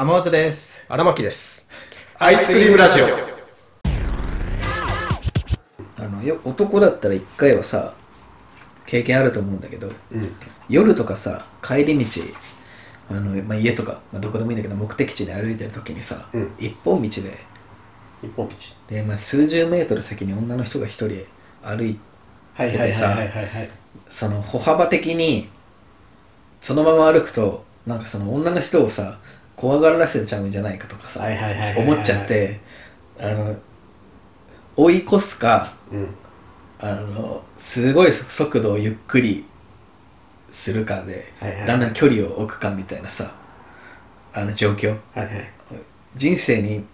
天松です。荒牧です。アイスクリームラジオ。あのよ男だったら一回はさ経験あると思うんだけどうん。夜とかさ帰り道あの、まあ、家とか、まあ、どこでもいいんだけど目的地で歩いてる時にさ、うん一本道で一本道。で、まあ、数十メートル先に女の人が一人歩いはいはいはいはいはいはい。その歩幅的にそのまま歩くとなんかその女の人をさ怖がらせちゃうんじゃないかとかさ思っちゃってあの追い越すかうん。あのすごい速度をゆっくりするかで、はいはいはいだんだん距離を置くかみたいなさあの状況はいはい。人生に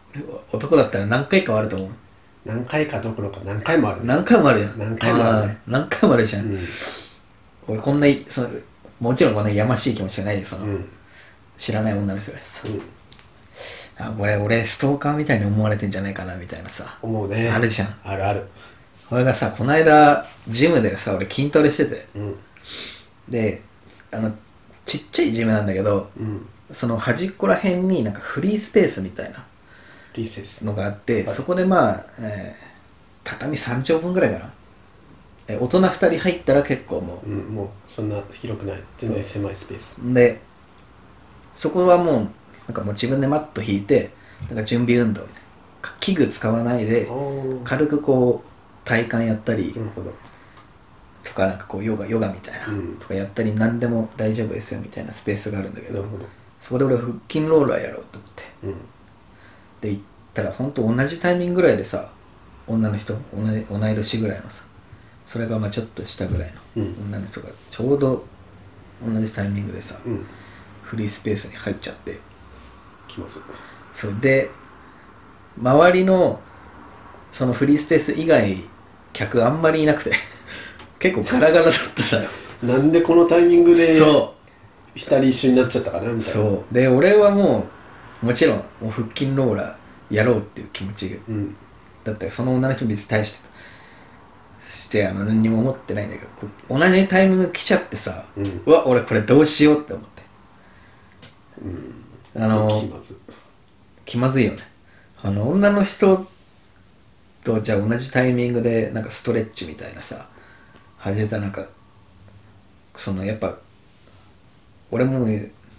男だったら何回かはあると思う何回かどころか何回もある。何回もあるじゃん何回もあるねー何回もあるじゃん、うん。俺こんなそのもちろんこんなやましい気持ちじゃないよその、うん。知らない女の人がさ、うん。あこれ俺ストーカーみたいに思われてんじゃないかなみたいなさ思うね。あるじゃんあるある。これがさこの間ジムでさ俺筋トレしててうん。であのちっちゃいジムなんだけどうん。その端っこら辺になんかフリースペースみたいな。のがあって、はいそこでまあ、えー畳3丁分ぐらいかなえ大人2人入ったら結構もうん。もうそんな広くない。全然狭いスペース。うでそこはもうなんかもう自分でマット引いてなんか準備運動みたいな器具使わないで。軽くこう体幹やったり。とかなんかこうヨガヨガみたいな、うんとかやったり何でも大丈夫ですよみたいなスペースがあるんだけど。そこで俺腹筋ローラーやろうと思ってうん。で行ったら本当同じタイミングぐらいでさ女の人同じ同い年ぐらいのさそれがまあちょっと下ぐらいのうん女の人がちょうど同じタイミングでさ、うん。フリースペースに入っちゃって気まずい。それで周りのそのフリースペース以外客あんまりいなくて 結構ガラガラだったのよなんでこのタイミングでそ二人一緒になっちゃったかなみうたいな。そうで俺はもうもちろんもう腹筋ローラーやろうっていう気持ちうん。だったらその女の人に別に対してしてあの何にも思ってないんだけど同じタイミング来ちゃってさ、うんうわ俺これどうしようって思ってうん。あの気まずい。気まずいよねあの女の人とじゃあ同じタイミングでなんかストレッチみたいなさ始めたらなんかそのやっぱ俺も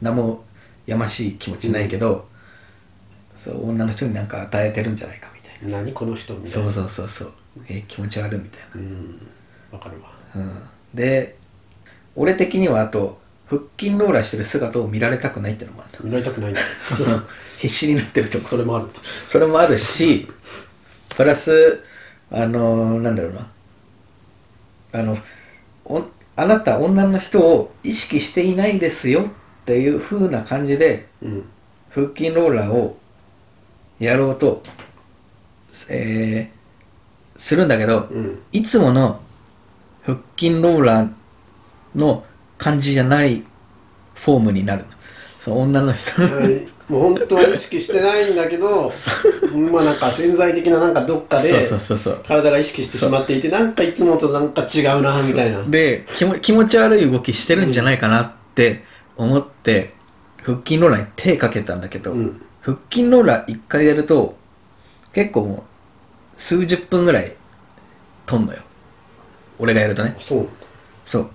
何もやましい気持ちないけど、そう女の人になんか与えてるんじゃないかみたいなさ何この人みたいな。そうそうそうそうえー気持ち悪いみたいなうん。わかるわ。うん、で俺的にはあと腹筋ローラーしてる姿を見られたくないってのもある見られたくない 必死になってるとこそれもある。それもあるしプラスあのなんだろうなあのおあなた女の人を意識していないですよっていう風な感じでうん。腹筋ローラーをやろうと、えーするんだけど、うん。いつもの腹筋ローラーの感じじゃないフォームになるの。その女の人のはいもう本当は意識してないんだけど、まあなんか潜在的ななんかどっかそうでそうそうそう。体が意識してしまっていて、なんかいつもとなんか違うな、みたいな。で気も気持ち悪い動きしてるんじゃないかなって思って、腹筋ローラーに手かけたんだけど、うん腹筋ローラー一回やると結構もう数十分ぐらいとんのよ俺がやるとねそう。そう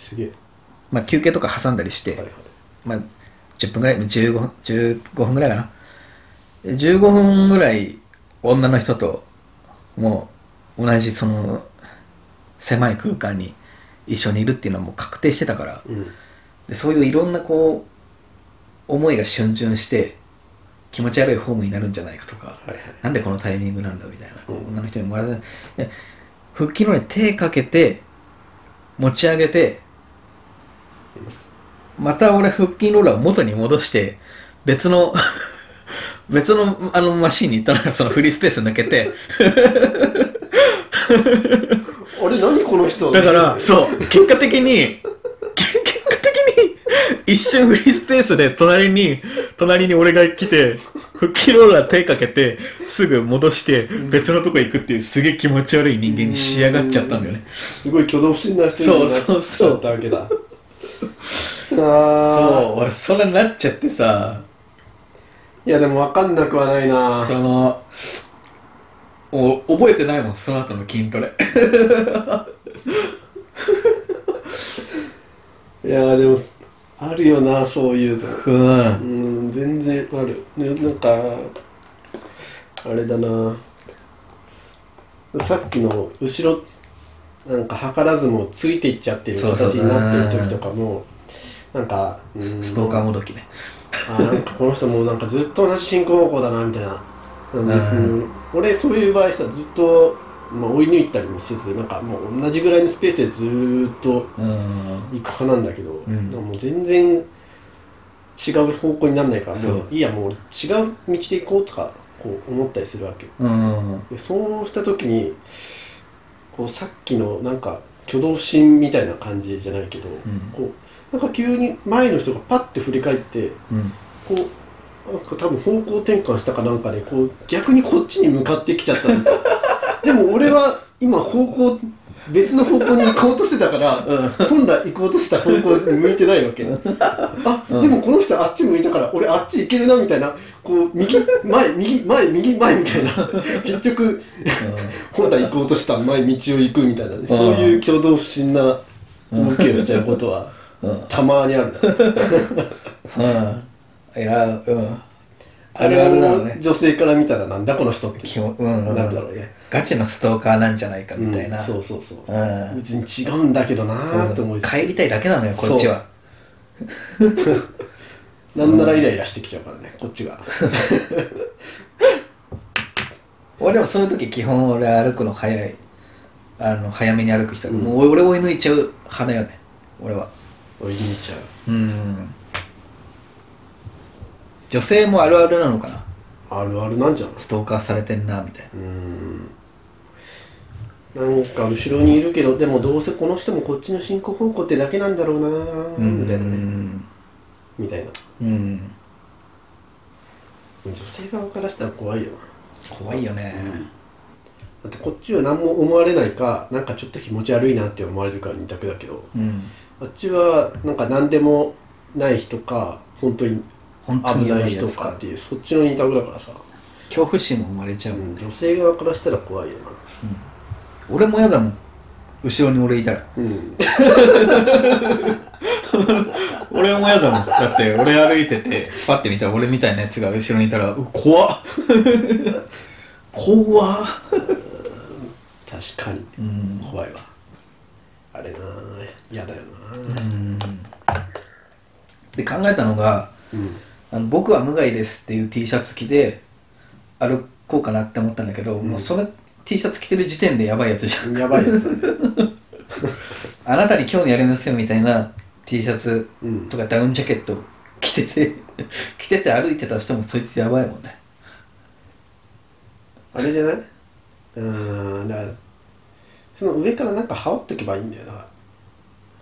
すげえ。まあ休憩とか挟んだりして、はいはい。まあ10分ぐらい15分15分ぐらいかなで15分ぐらい女の人ともう同じその狭い空間に一緒にいるっていうのはもう確定してたからうん。でそういういろんなこう思いが瞬々して気持ち悪いフォームになるんじゃないかとか、はいはい。なんでこのタイミングなんだみたいな、うん女の人にもらえで腹筋のに手かけて持ち上げてまた俺腹筋ローラーを元に戻して別の 別のあのマシンに行ったのよ。そのフリースペース抜けて。あれ何この人？だからそう。結果的にけ結果的に一瞬フリースペースで隣に隣に俺が来て腹筋ローラー手かけてすぐ戻して別のとこ行くっていうすげえ気持ち悪い人間に仕上がっちゃったんだよね。すごい挙動不審な人になっちそうそうそうゃったわけだ。あそう俺それなっちゃってさ。いやでも分かんなくはないな。そのお覚えてないもんその後の筋トレ。いやでもあるよなそういうの。うん。うん全然ある。ねなんかあれだな。さっきの後ろなんか図らずもついていっちゃってる形になってる時とかもなんかうん。ストーカーもどきね。あなんかこの人もうなんかずっと同じ進行方向だなみたいな。別に俺そういう場合さずっと、まあ、追い抜いたりもせずなんかもう同じぐらいのスペースでずーっとうん。行く派なんだけど、ん。もう全然違う方向になんないからそう。もういいやもう違う道で行こうとかこう思ったりするわけでそうした時にこうさっきのなんか挙動不審みたいな感じじゃないけど、こうなんか急に前の人がパッて振り返ってうん。こうなんか多分方向転換したかなんかでこう逆にこっちに向かってきちゃった でも俺は今方向別の方向に行こうとしてたから、本来行こうとした方向に向いてないわけ。あ、でもこの人あっち向いたから俺あっち行けるなみたいな。こう右前右前右前みたいな。結局本来行こうとした前道を行くみたいな。ね、そういう挙動不審な動きをしちゃうことはたまにあるな、うん。いやうん。ああれるあるだろうね。を女性から見たらなんだこの人って。基本うん。うんなるだろうね。ガチのストーカーなんじゃないかみたいな、うん。そうそうそうう。ん。別に違うんだけどなーって思い帰りたいだけなのよこっちは。なんならイライラしてきちゃうからねこっちが。俺でもそういう時基本俺歩くの早い。あの早めに歩く人、もう俺追い抜いちゃう派だよね。俺は追い抜いちゃう。うん。女性もあるあるなのかな？あるあるなんじゃない？ストーカーされてんなみたいな。うん。なんか後ろにいるけどでもどうせこの人もこっちの進行方向ってだけなんだろうなーみたいなうねん。みたいな。うん。女性側からしたら怖いよな。怖いよね、だってこっちは何も思われないかなんかちょっと気持ち悪いなって思われるか二択だけど。うんあっちはなんか何でもない人か本当に本当に危ない人かっていうそっちの二択だからさ、恐怖心も生まれちゃう。うもん女性側からしたら怖いよな。俺も嫌だもん。後ろに俺いたら。うん。俺も嫌だもん。だって俺歩いててパッて見たら俺みたいなやつが後ろにいたらう怖っ。怖っ。確かに。うん。怖いわあれな嫌だよなうん。で考えたのがうん。あの「僕は無害です」っていう T シャツ着て歩こうかなって思ったんだけど、もうその T シャツ着てる時点でやばいやつじゃん。やばいやつ。だ ねあなたに興味ありますよみたいな T シャツうん。とかダウンジャケット着てて 着てて歩いてた人もそいつやばいもんね。あれじゃない？うーんだからその上からなんか羽織ってけばいいんだよだから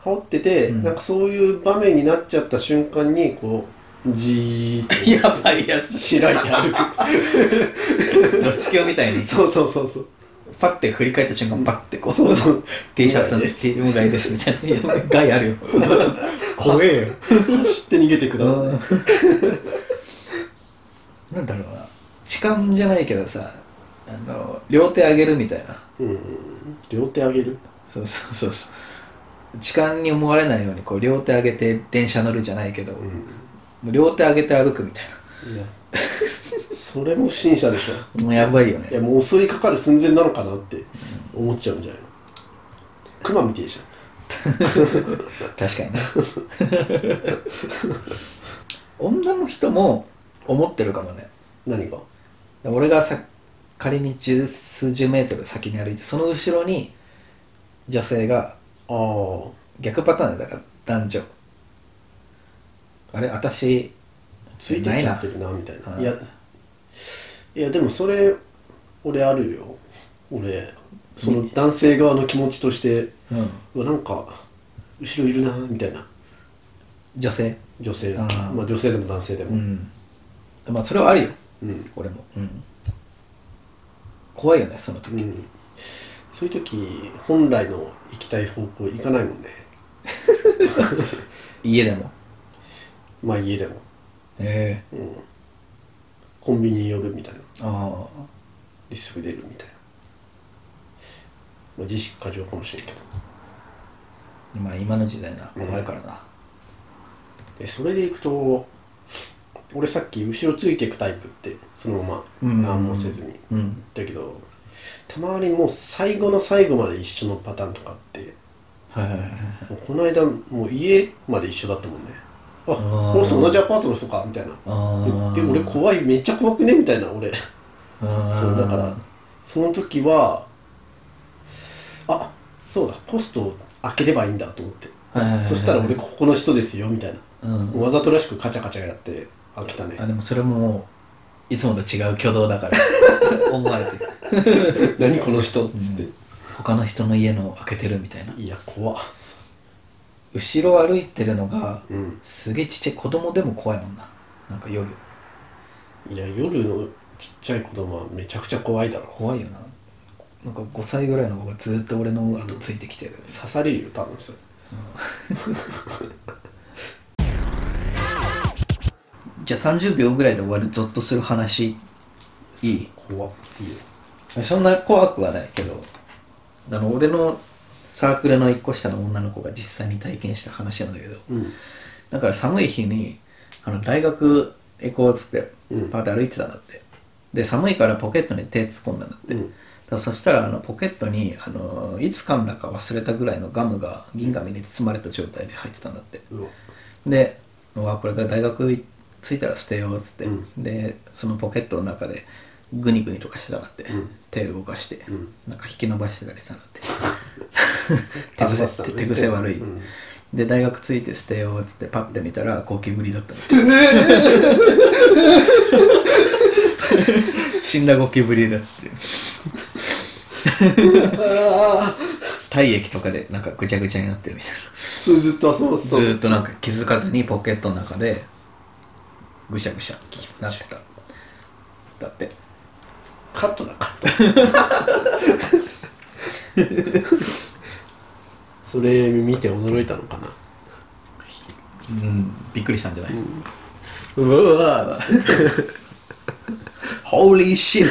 羽織ってて、うん。なんかそういう場面になっちゃった瞬間にこうじーっ やばいやつ。と開いて歩く露出狂みたいに。そうそうそうそう。パッて振り返った瞬間パッてこうそうそう。T シャツの T 無害ですみたいな。いや害あるよ。怖えよ。走って逃げてください。なんだろうな。痴漢じゃないけどさあの両手上げるみたいな。うん両手上げる？そうそうそうそう。痴漢に思われないようにこう両手上げて電車乗るじゃないけど、うもう両手上げて歩くみたいんいや。それも不審者でしょ。なもうやばいよね。いやもう襲いかかる寸前なのかなって思っちゃうんじゃないの？クマみてえじ 確かにね。女の人も思ってるかもね。ゃん何が？俺がさ仮に十数十メートル先に歩いてその後ろに女性が逆パターンだから男女。あれ私ついてっちゃってるなみたいな。ないやいやでもそれ俺あるよ。俺その男性側の気持ちとしてうん。なんか後ろいるなみたいな。女性？女性。まあ女性でも男性でも。うん。まあそれはあるよ。うん、俺も。うん怖いよねその時。うん。そういう時本来の行きたい方向行かないもんね。家でも。まあ家でも。えうん。コンビニに寄るみたいな。あですぐ出るみたいな、まあ、自粛過剰かもしれんけど。あまあ今の時代な怖いからな、でそれでいくと俺さっき後ろついていくタイプってそのまうん。ま何もせずに。うん。だけどたまにもう最後の最後まで一緒のパターンとかあってはいはいはいはい。もうこの間もう家まで一緒だったもんね。あー。この人同じアパートの人かみたいな。あええ俺怖いめっちゃ怖くねみたいな俺。あそうだからその時はあそうだポストを開ければいいんだと思って。はいはいはいはい。そしたら俺ここの人ですよみたいな。うん。わざとらしくカチャカチャやって開けたね。あでもそれもいつもと違う挙動だから。思われてる。何この人っつって、他の人の家の開けてるみたいな。いや怖っ。後ろ歩いてるのがうん。すげえちっちゃい子供でも怖いもんな。なんか夜。いや夜のちっちゃい子供はめちゃくちゃ怖いだろ。怖いよな。なんか5歳ぐらいの子がずっと俺の後ついてきてる、刺されるよ多分それじゃあ30秒ぐらいで終わるゾッとする話。いい？怖っ。いいよそんな怖くはないけど。あの俺のサークルの1個下の女の子が実際に体験した話なんだけど。うん。だから寒い日にあの大学行こうっつってうん。パーって歩いてたんだって。で寒いからポケットに手突っ込んだんだって、うん。そしたらあのポケットにあのいつ噛んだか忘れたぐらいのガムが銀紙に包まれた状態で入ってたんだって。うわ。で「うわこれから大学着いたら捨てよう」っつって、うん。でそのポケットの中でグニグニとかしてたんだって、うん。手動かして、うん。なんか引き伸ばしてたりしたんだって。手あそうだったね癖手癖悪い、うん。で大学着いて捨てようっつってパッて見たらゴキブリだったの。死んだゴキブリだって。体液とかでなんかぐちゃぐちゃになってるみたいそれずっと遊ばずーっとなんか気づかずにポケットの中でぐしゃぐしゃなってた。だってカットだカットそれ見て驚いたのかな。うん。びっくりしたんじゃない、うわーっつってホー。リーシッ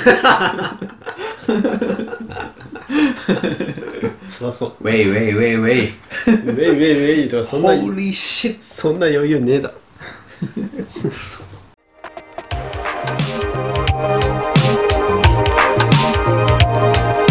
そう。そうウェイウェイウェイウェイウェイウェイウェイとかそんなホーリーシッそんな余裕ねえだろ